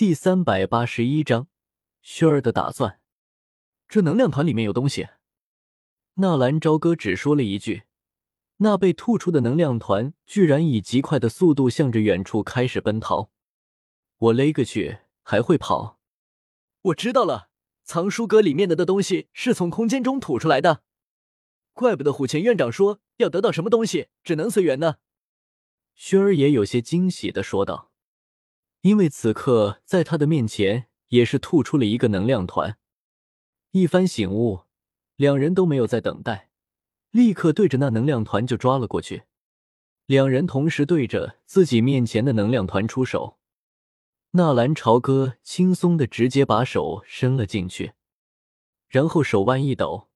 第三百八十一章，轩儿的打算。这能量团里面有东西。纳兰朝歌只说了一句，那被吐出的能量团居然以极快的速度向着远处开始奔逃。我勒个去，还会跑！我知道了，藏书阁里面的的东西是从空间中吐出来的，怪不得虎钳院长说要得到什么东西只能随缘呢。轩儿也有些惊喜的说道，因为此刻在他的面前也是吐出了一个能量团。一番醒悟，两人都没有再等待，立刻对着那能量团就抓了过去。两人同时对着自己面前的能量团出手。纳兰朝歌轻松的直接把手伸了进去，然后手腕一抖，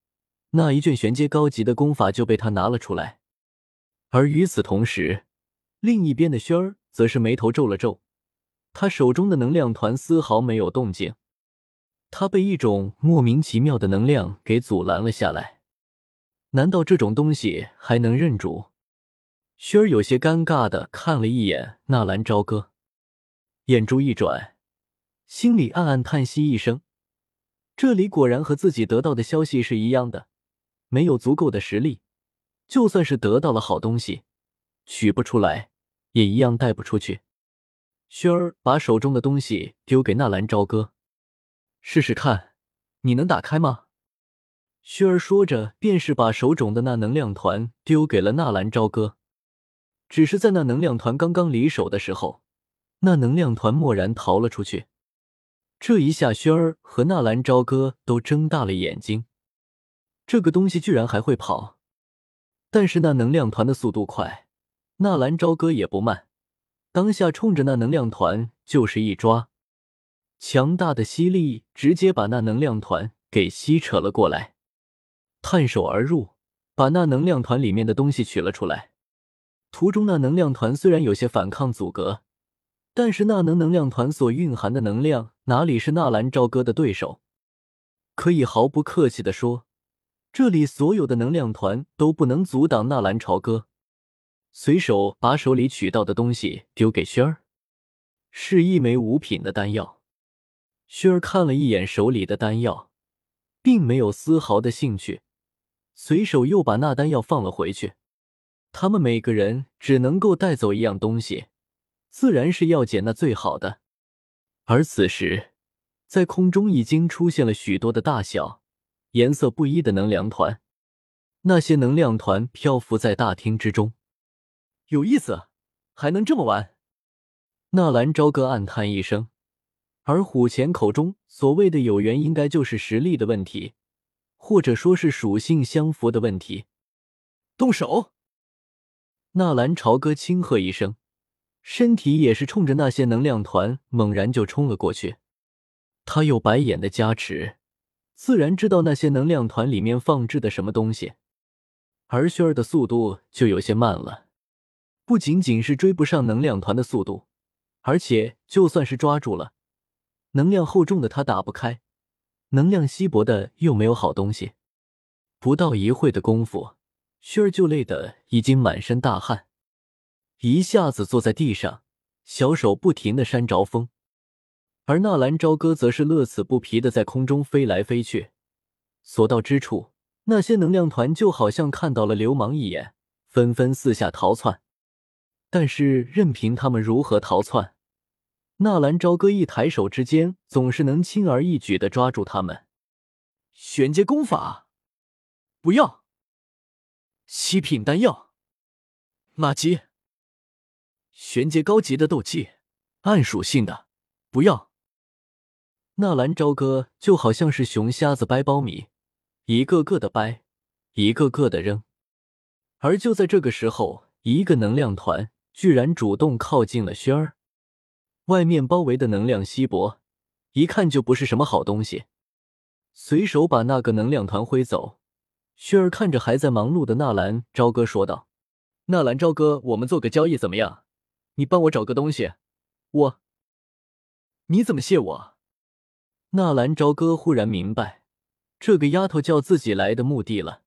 那一卷玄阶高级的功法就被他拿了出来。而与此同时，另一边的轩儿则是眉头皱了皱，他手中的能量团丝毫没有动静，他被一种莫名其妙的能量给阻拦了下来。难道这种东西还能认主？轩儿有些尴尬的看了一眼纳兰朝歌。眼珠一转，心里暗暗叹息一声：这里果然和自己得到的消息是一样的，没有足够的实力，就算是得到了好东西，取不出来，也一样带不出去。轩儿把手中的东西丢给纳兰朝歌，试试看，你能打开吗？轩儿说着，便是把手中的那能量团丢给了纳兰朝歌。只是在那能量团刚刚离手的时候。那能量团蓦然逃了出去，这一下，轩儿和纳兰朝歌都睁大了眼睛。这个东西居然还会跑，但是那能量团的速度快，纳兰朝歌也不慢，当下冲着那能量团就是一抓，强大的吸力直接把那能量团给吸扯了过来，探手而入，把那能量团里面的东西取了出来。途中，那能量团虽然有些反抗阻隔。但是那能能量团所蕴含的能量，哪里是纳兰朝歌的对手？可以毫不客气的说，这里所有的能量团都不能阻挡纳兰朝歌。随手把手里取到的东西丢给轩儿，是一枚五品的丹药。轩儿看了一眼手里的丹药，并没有丝毫的兴趣，随手又把那丹药放了回去。他们每个人只能够带走一样东西。自然是要捡那最好的，而此时，在空中已经出现了许多的大小、颜色不一的能量团，那些能量团漂浮在大厅之中，有意思，还能这么玩。纳兰朝歌暗叹一声，而虎钳口中所谓的有缘，应该就是实力的问题，或者说是属性相符的问题。动手！纳兰朝歌轻喝一声。身体也是冲着那些能量团猛然就冲了过去。他有白眼的加持，自然知道那些能量团里面放置的什么东西。而轩儿的速度就有些慢了，不仅仅是追不上能量团的速度，而且就算是抓住了，能量厚重的他打不开，能量稀薄的又没有好东西。不到一会的功夫，轩儿就累得已经满身大汗。一下子坐在地上，小手不停的扇着风，而纳兰朝歌则是乐此不疲的在空中飞来飞去，所到之处，那些能量团就好像看到了流氓一眼，纷纷四下逃窜。但是任凭他们如何逃窜，纳兰朝歌一抬手之间，总是能轻而易举的抓住他们。玄阶功法，不要。七品丹药，垃圾。玄阶高级的斗技，暗属性的，不要。纳兰朝歌就好像是熊瞎子掰苞米，一个个的掰，一个个的扔。而就在这个时候，一个能量团居然主动靠近了轩儿，外面包围的能量稀薄，一看就不是什么好东西。随手把那个能量团挥走，轩儿看着还在忙碌的纳兰朝歌说道：“纳兰朝歌，我们做个交易怎么样？”你帮我找个东西，我。你怎么谢我？纳兰朝歌忽然明白，这个丫头叫自己来的目的了。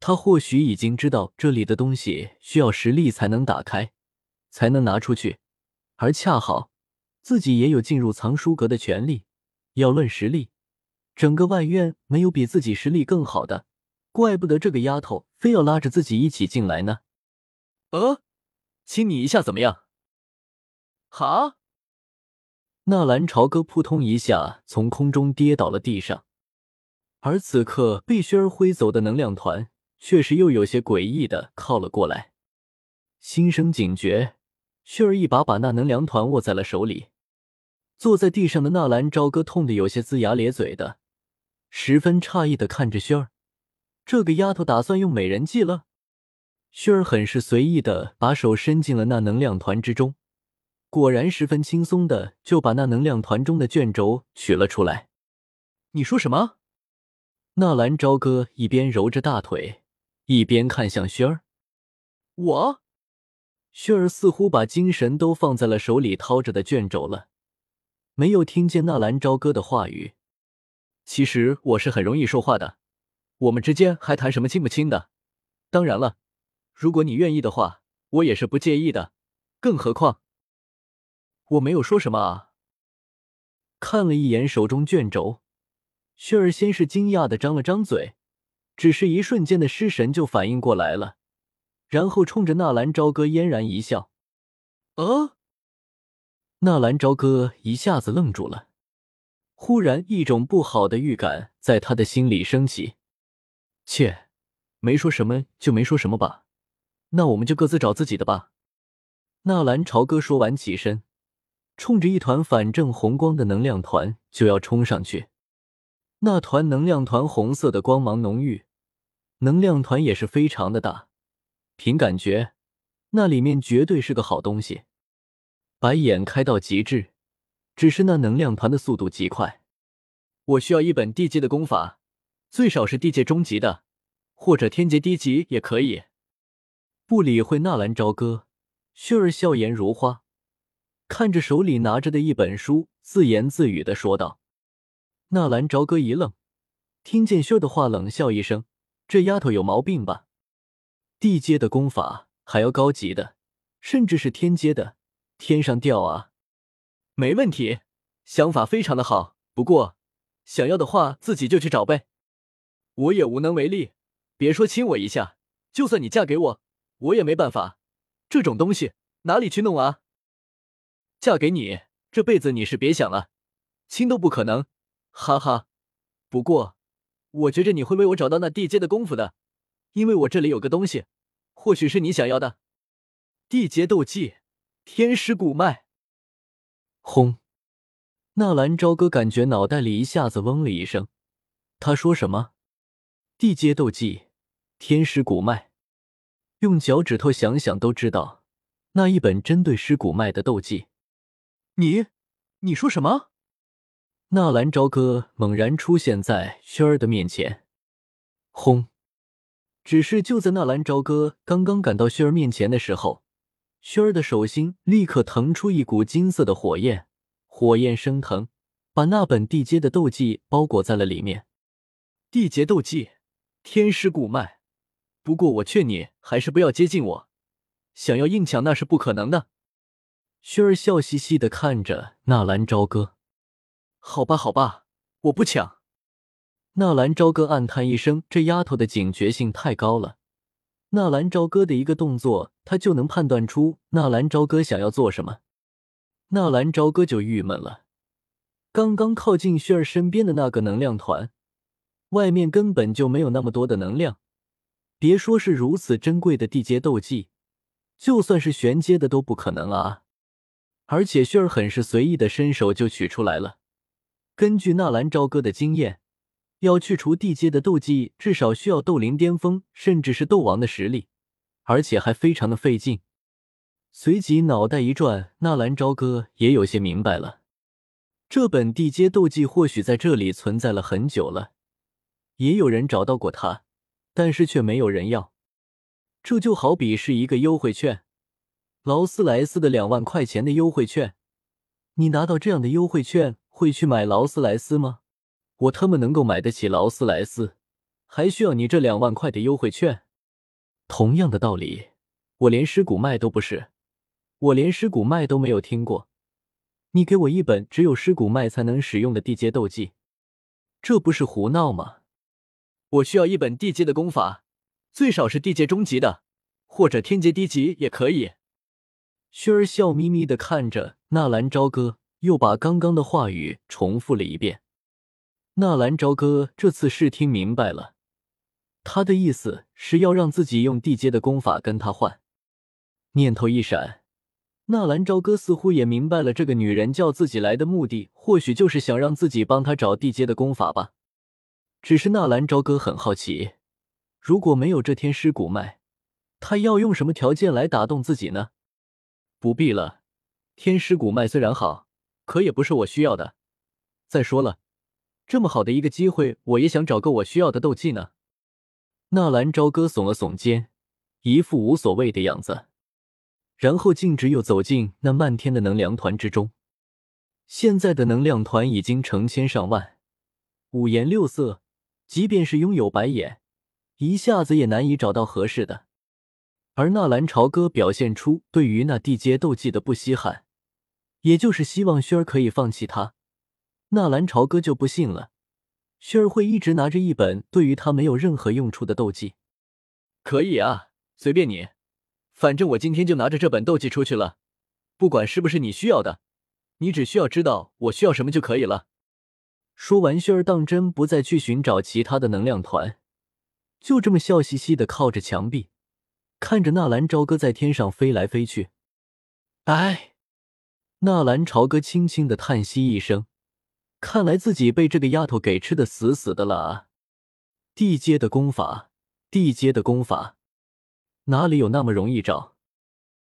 他或许已经知道这里的东西需要实力才能打开，才能拿出去，而恰好自己也有进入藏书阁的权利。要论实力，整个外院没有比自己实力更好的，怪不得这个丫头非要拉着自己一起进来呢。呃，亲你一下怎么样？哈！纳兰朝歌扑通一下从空中跌倒了地上，而此刻被轩儿挥走的能量团却是又有些诡异的靠了过来。心生警觉，轩儿一把把那能量团握在了手里。坐在地上的纳兰朝歌痛得有些龇牙咧嘴的，十分诧异的看着轩儿，这个丫头打算用美人计了。轩儿很是随意的把手伸进了那能量团之中，果然十分轻松的就把那能量团中的卷轴取了出来。你说什么？纳兰朝歌一边揉着大腿，一边看向轩儿。我，轩儿似乎把精神都放在了手里掏着的卷轴了。没有听见纳兰朝歌的话语。其实我是很容易说话的，我们之间还谈什么亲不亲的？当然了，如果你愿意的话，我也是不介意的。更何况，我没有说什么啊。看了一眼手中卷轴，雪儿先是惊讶的张了张嘴，只是一瞬间的失神就反应过来了，然后冲着纳兰朝歌嫣然一笑：“啊。”纳兰朝歌一下子愣住了，忽然一种不好的预感在他的心里升起。切，没说什么就没说什么吧，那我们就各自找自己的吧。纳兰朝歌说完，起身，冲着一团反正红光的能量团就要冲上去。那团能量团红色的光芒浓郁，能量团也是非常的大，凭感觉，那里面绝对是个好东西。白眼开到极致，只是那能量团的速度极快。我需要一本地阶的功法，最少是地阶中级的，或者天阶低级也可以。不理会纳兰朝歌，薰儿笑颜如花，看着手里拿着的一本书，自言自语的说道。纳兰朝歌一愣，听见薰儿的话，冷笑一声：“这丫头有毛病吧？地阶的功法还要高级的，甚至是天阶的。”天上掉啊，没问题，想法非常的好。不过，想要的话自己就去找呗，我也无能为力。别说亲我一下，就算你嫁给我，我也没办法。这种东西哪里去弄啊？嫁给你，这辈子你是别想了，亲都不可能。哈哈。不过，我觉着你会为我找到那地阶的功夫的，因为我这里有个东西，或许是你想要的地阶斗技。天师古脉，轰！纳兰朝歌感觉脑袋里一下子嗡了一声。他说什么？地阶斗技，天师古脉？用脚趾头想想都知道，那一本针对尸骨脉的斗技。你，你说什么？纳兰朝歌猛然出现在轩儿的面前。轰！只是就在纳兰朝歌刚刚赶到轩儿面前的时候。轩儿的手心立刻腾出一股金色的火焰，火焰升腾，把那本地阶的斗技包裹在了里面。地阶斗技，天师古脉。不过我劝你还是不要接近我，想要硬抢那是不可能的。轩儿笑嘻嘻的看着纳兰朝歌。好吧，好吧，我不抢。纳兰朝歌暗叹一声，这丫头的警觉性太高了。纳兰朝歌的一个动作，他就能判断出纳兰朝歌想要做什么。纳兰朝歌就郁闷了。刚刚靠近薰儿身边的那个能量团，外面根本就没有那么多的能量。别说是如此珍贵的地阶斗技，就算是玄阶的都不可能啊！而且薰儿很是随意的伸手就取出来了。根据纳兰朝歌的经验。要去除地阶的斗技，至少需要斗灵巅峰，甚至是斗王的实力，而且还非常的费劲。随即脑袋一转，纳兰朝歌也有些明白了，这本地阶斗技或许在这里存在了很久了，也有人找到过他，但是却没有人要。这就好比是一个优惠券，劳斯莱斯的两万块钱的优惠券，你拿到这样的优惠券，会去买劳斯莱斯吗？我他妈能够买得起劳斯莱斯，还需要你这两万块的优惠券？同样的道理，我连尸骨脉都不是，我连尸骨脉都没有听过，你给我一本只有尸骨脉才能使用的地阶斗技，这不是胡闹吗？我需要一本地阶的功法，最少是地阶中级的，或者天阶低级也可以。薰儿笑眯眯的看着纳兰朝歌，又把刚刚的话语重复了一遍。纳兰朝歌这次是听明白了，他的意思是要让自己用地阶的功法跟他换。念头一闪，纳兰朝歌似乎也明白了这个女人叫自己来的目的，或许就是想让自己帮他找地阶的功法吧。只是纳兰朝歌很好奇，如果没有这天师骨脉，他要用什么条件来打动自己呢？不必了，天师骨脉虽然好，可也不是我需要的。再说了，这么好的一个机会，我也想找个我需要的斗技呢。纳兰朝歌耸了耸肩，一副无所谓的样子，然后径直又走进那漫天的能量团之中。现在的能量团已经成千上万，五颜六色，即便是拥有白眼，一下子也难以找到合适的。而纳兰朝歌表现出对于那地阶斗技的不稀罕，也就是希望薰儿可以放弃他。纳兰朝歌就不信了，薰儿会一直拿着一本对于他没有任何用处的斗技。可以啊，随便你，反正我今天就拿着这本斗技出去了，不管是不是你需要的，你只需要知道我需要什么就可以了。说完，薰儿当真不再去寻找其他的能量团，就这么笑嘻嘻的靠着墙壁。看着纳兰朝歌在天上飞来飞去，哎，纳兰朝歌轻轻的叹息一声，看来自己被这个丫头给吃的死死的了啊！地阶的功法，地阶的功法，哪里有那么容易找？